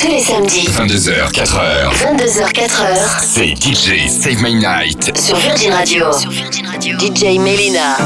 Tous les samedis. 22h, 4h. 22h, 4h. C'est DJ Save My Night. Sur Virgin Radio. Sur Virgin Radio. DJ Melina.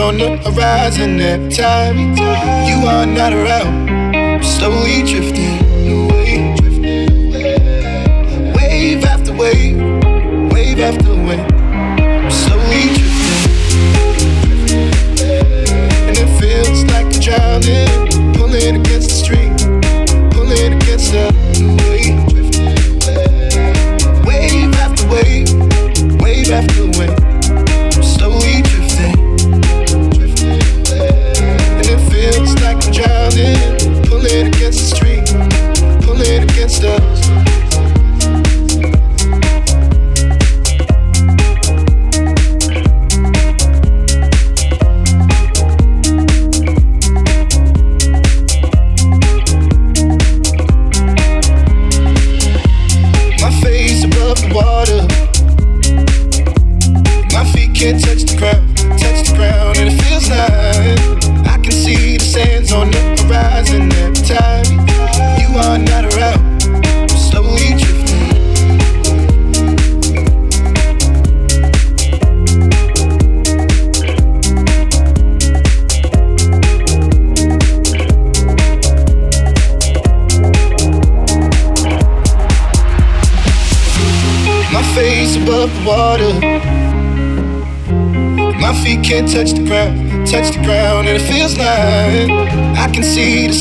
on the horizon every time. You are not around.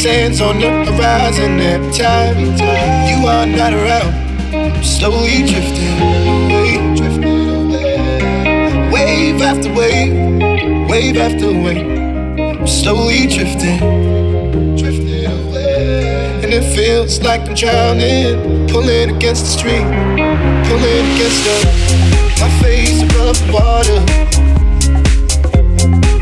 sands on the horizon every time you are not around. I'm slowly drifting away. Wave after wave, wave after wave. I'm slowly drifting. And it feels like I'm drowning, pulling against the stream, pulling against the. My face above the water.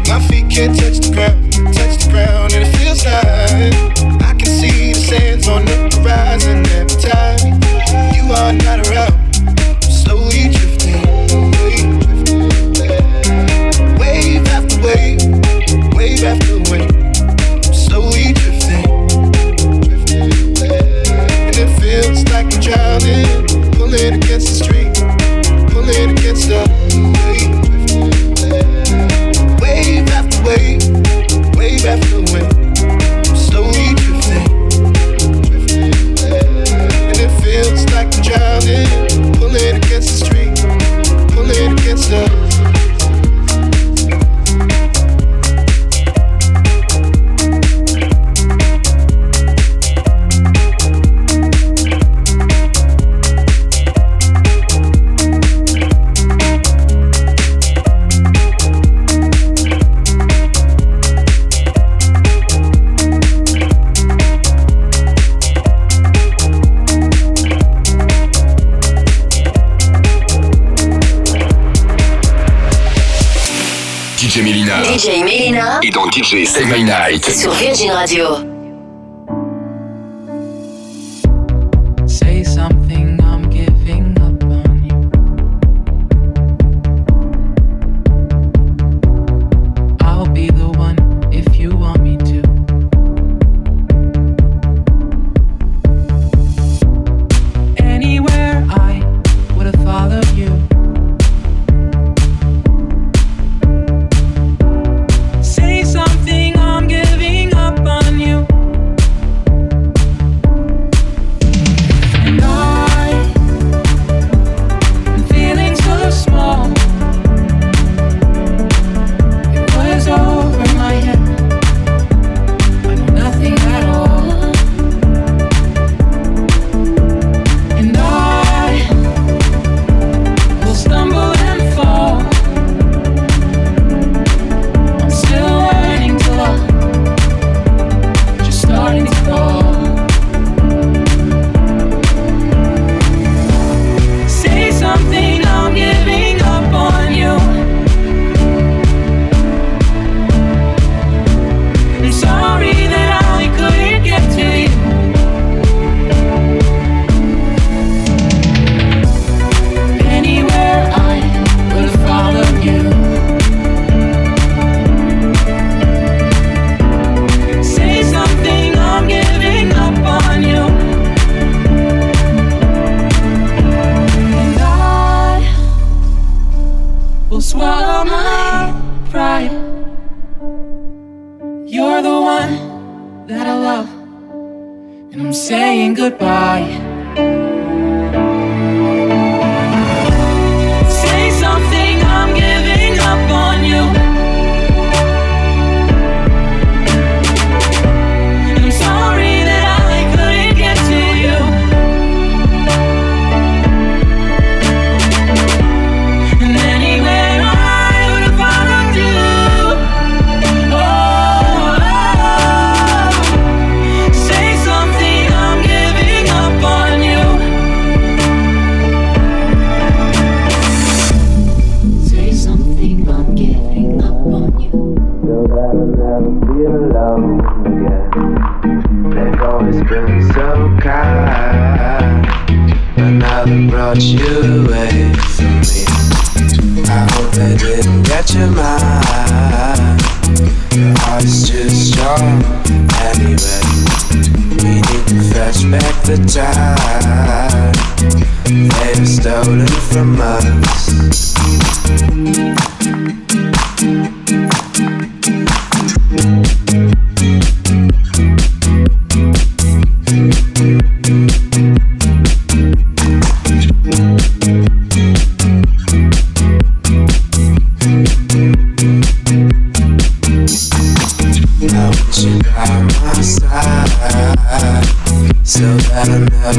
My feet can't touch the ground, touch the ground, and it feels time. I can see the sands on the horizon every time you are not around. Sur Virgin Radio. They've stolen from us.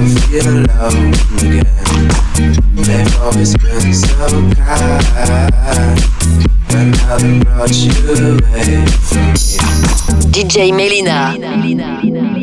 feel again. Always so kind. DJ Melyna. Melyna. Melyna.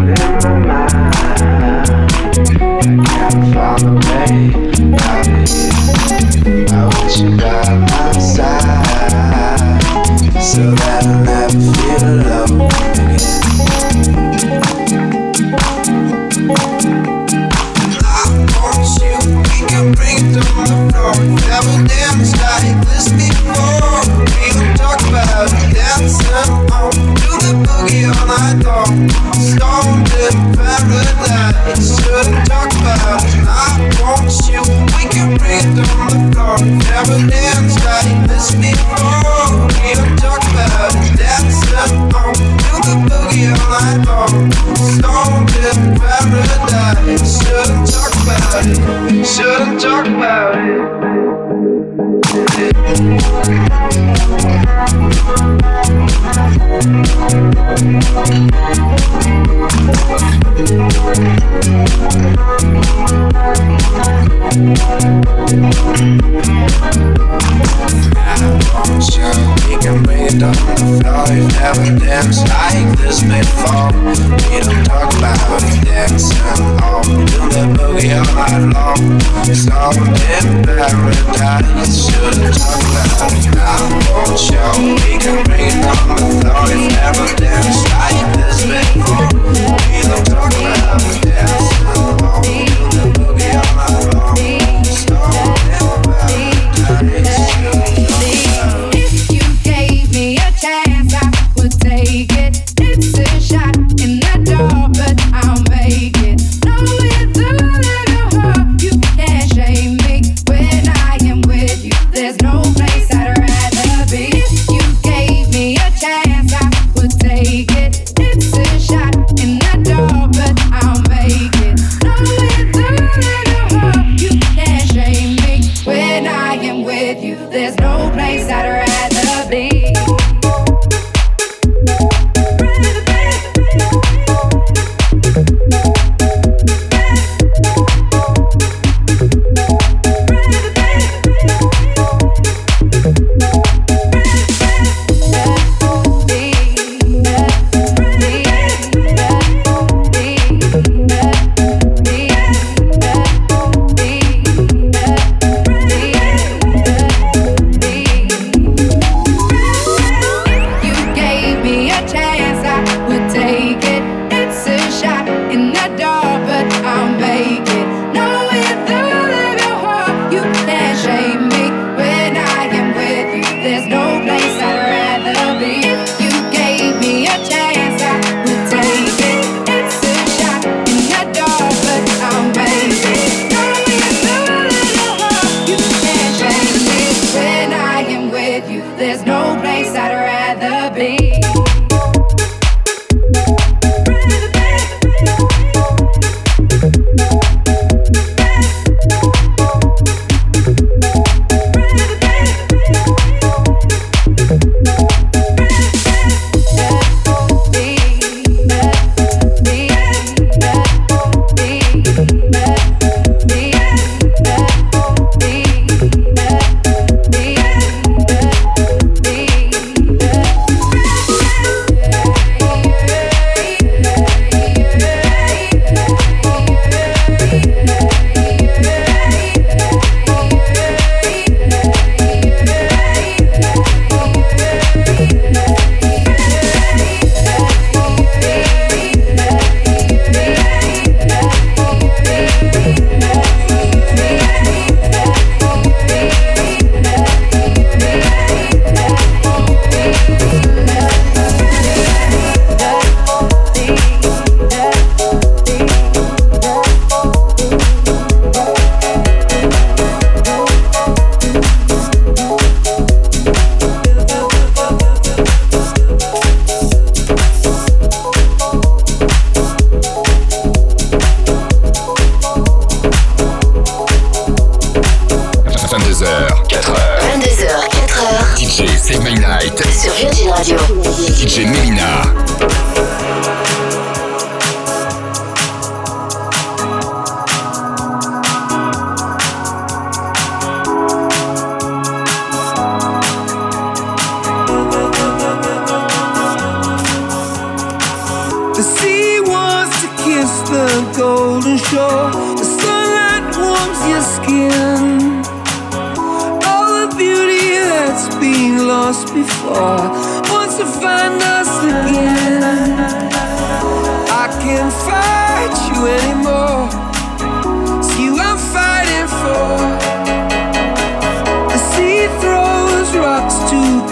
Dios. have dance like this before. We don't talk about dancing all. Do the boogie all night long. It's all in paradise. Shouldn't talk about it now. Show we can bring it on the floor if ever dance like this.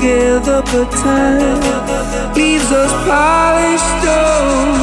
Together, but time leaves us polished stones.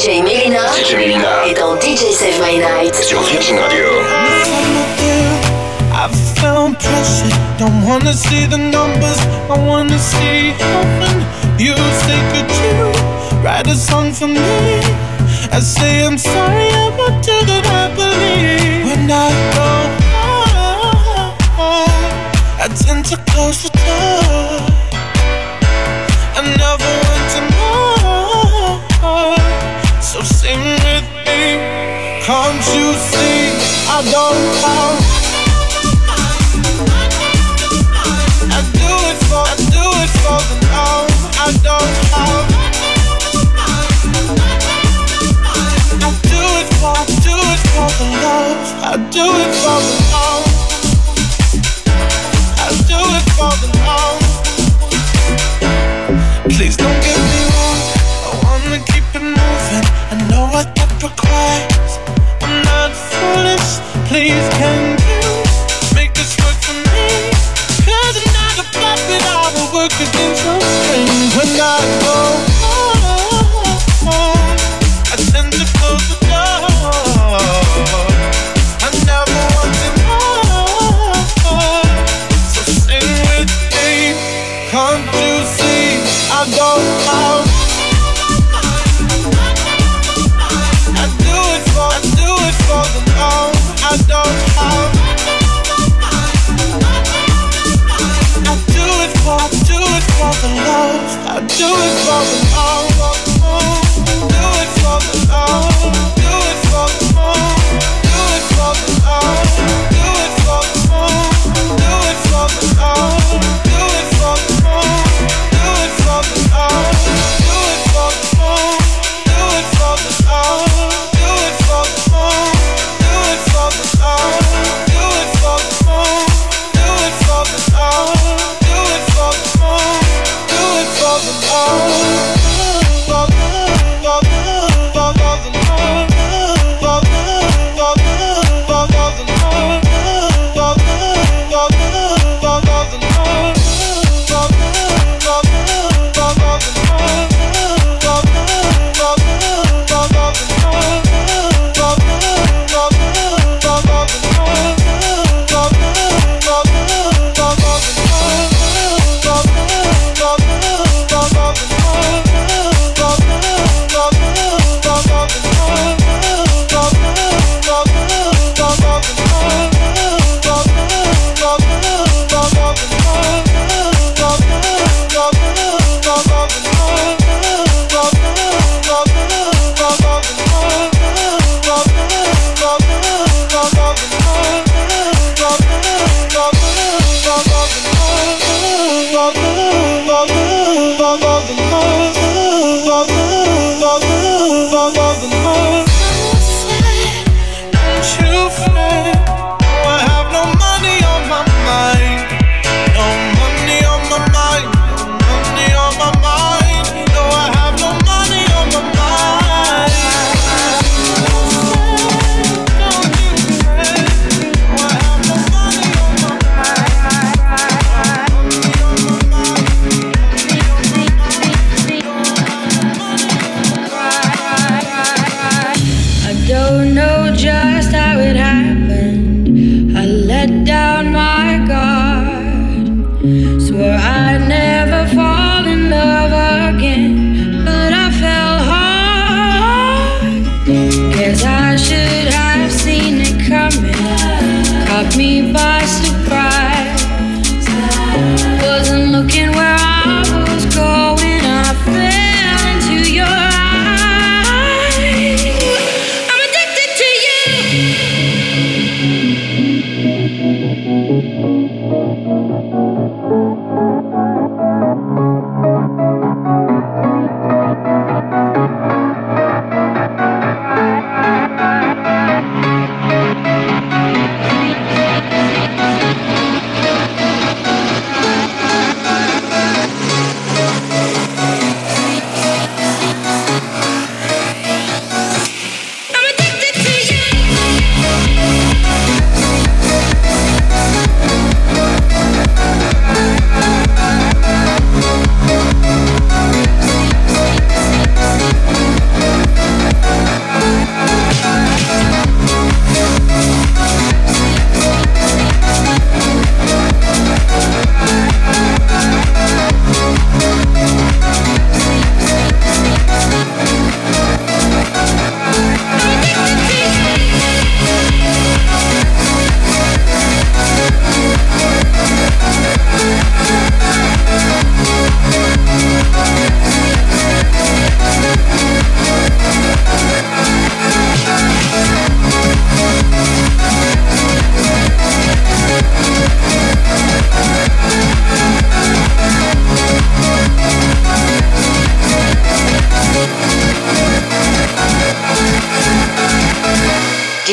DJ Melyna, DJ Melyna et dans DJ Save My Night sur Virgin Radio. i don't wanna see the numbers, I wanna see heaven. You say could you write a song for me? I say I'm sorry, I won't do that. When I go, I tend to close the door. Don't you see? I don't count. I do it for, I do it for the love. I don't count. I do it for, I do it for the love. I do it for the love.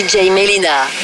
DJ Melina.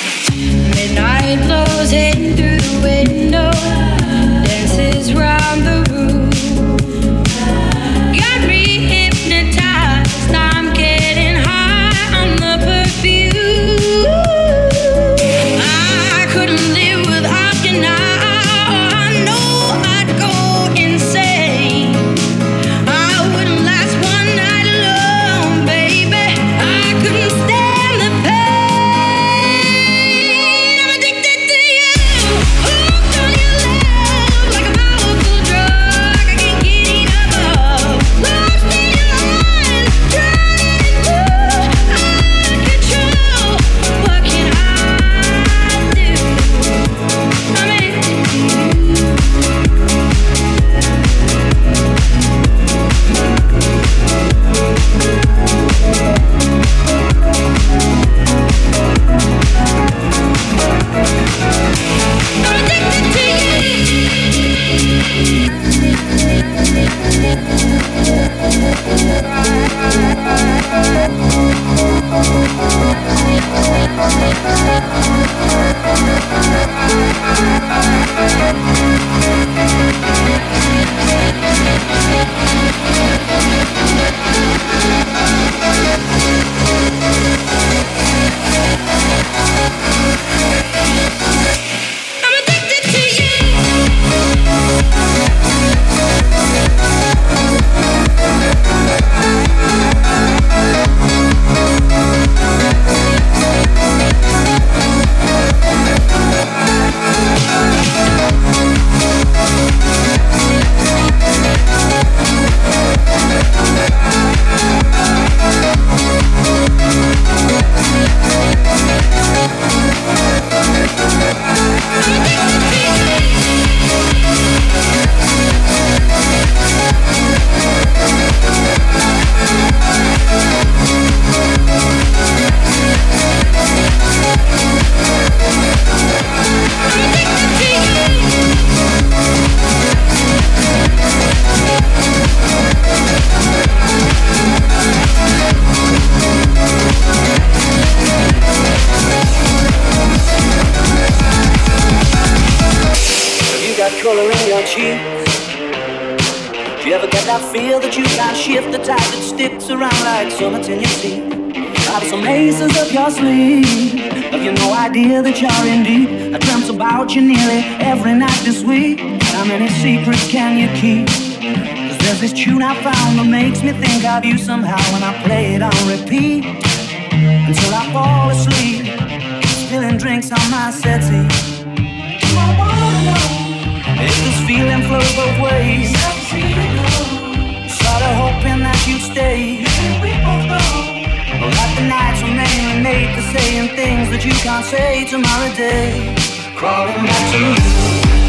you can't say tomorrow day. Crawling back to you.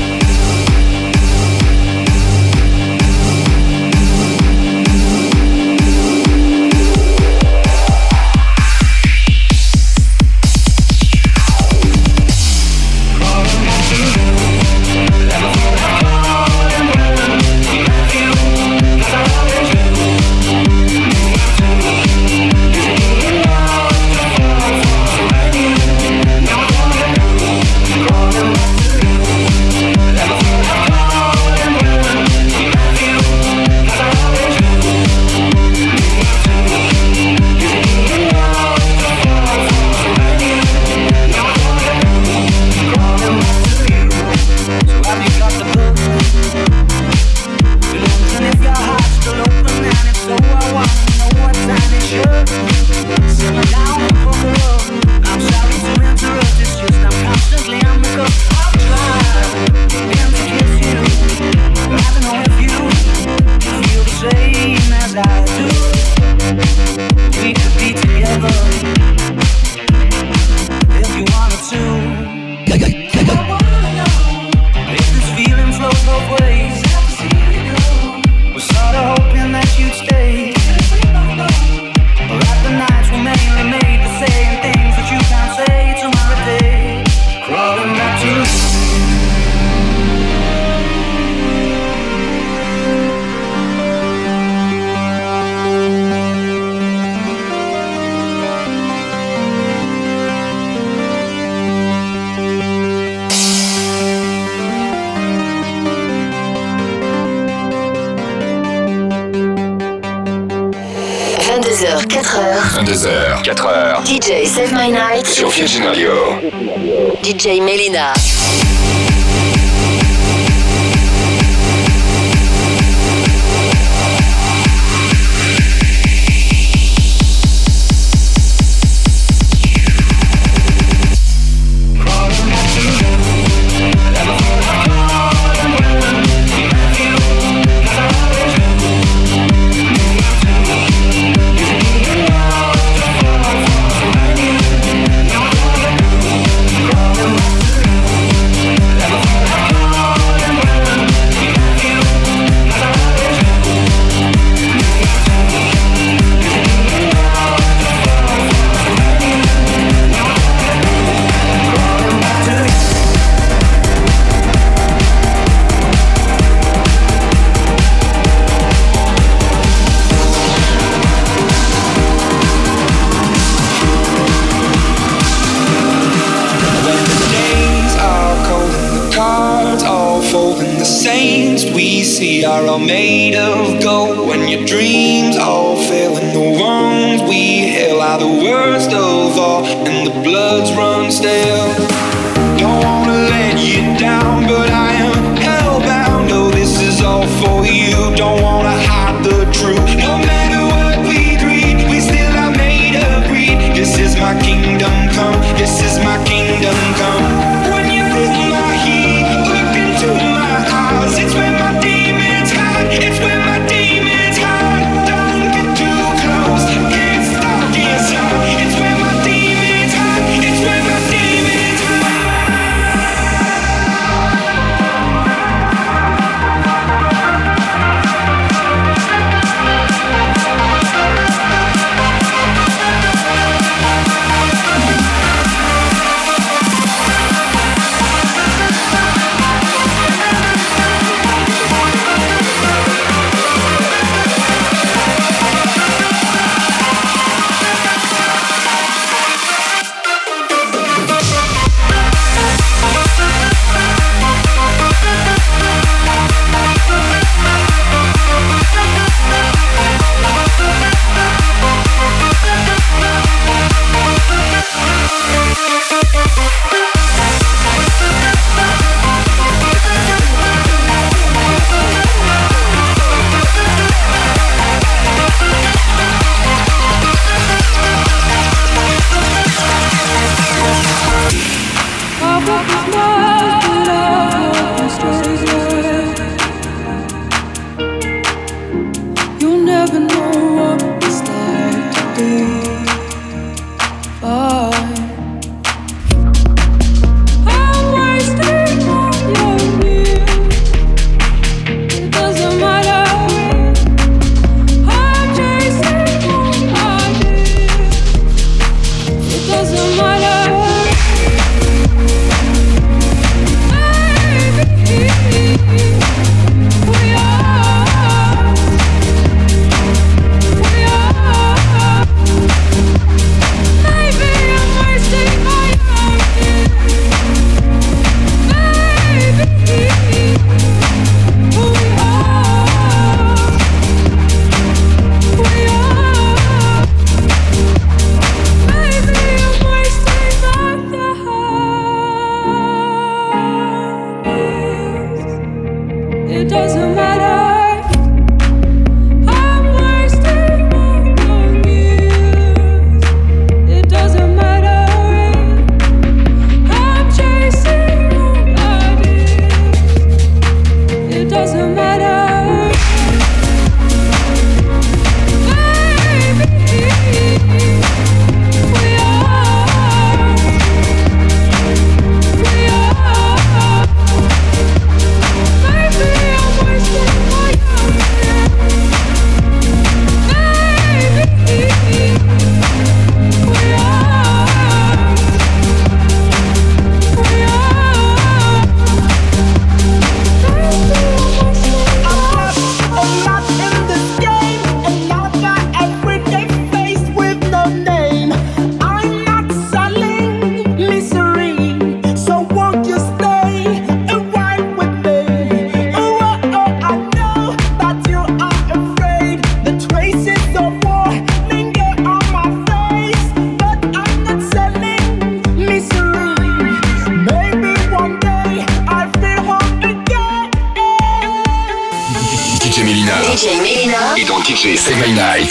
22h, 4h. DJ Save My Night. Sur Virgin Radio. DJ Melina.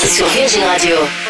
Sur Virgin Radio.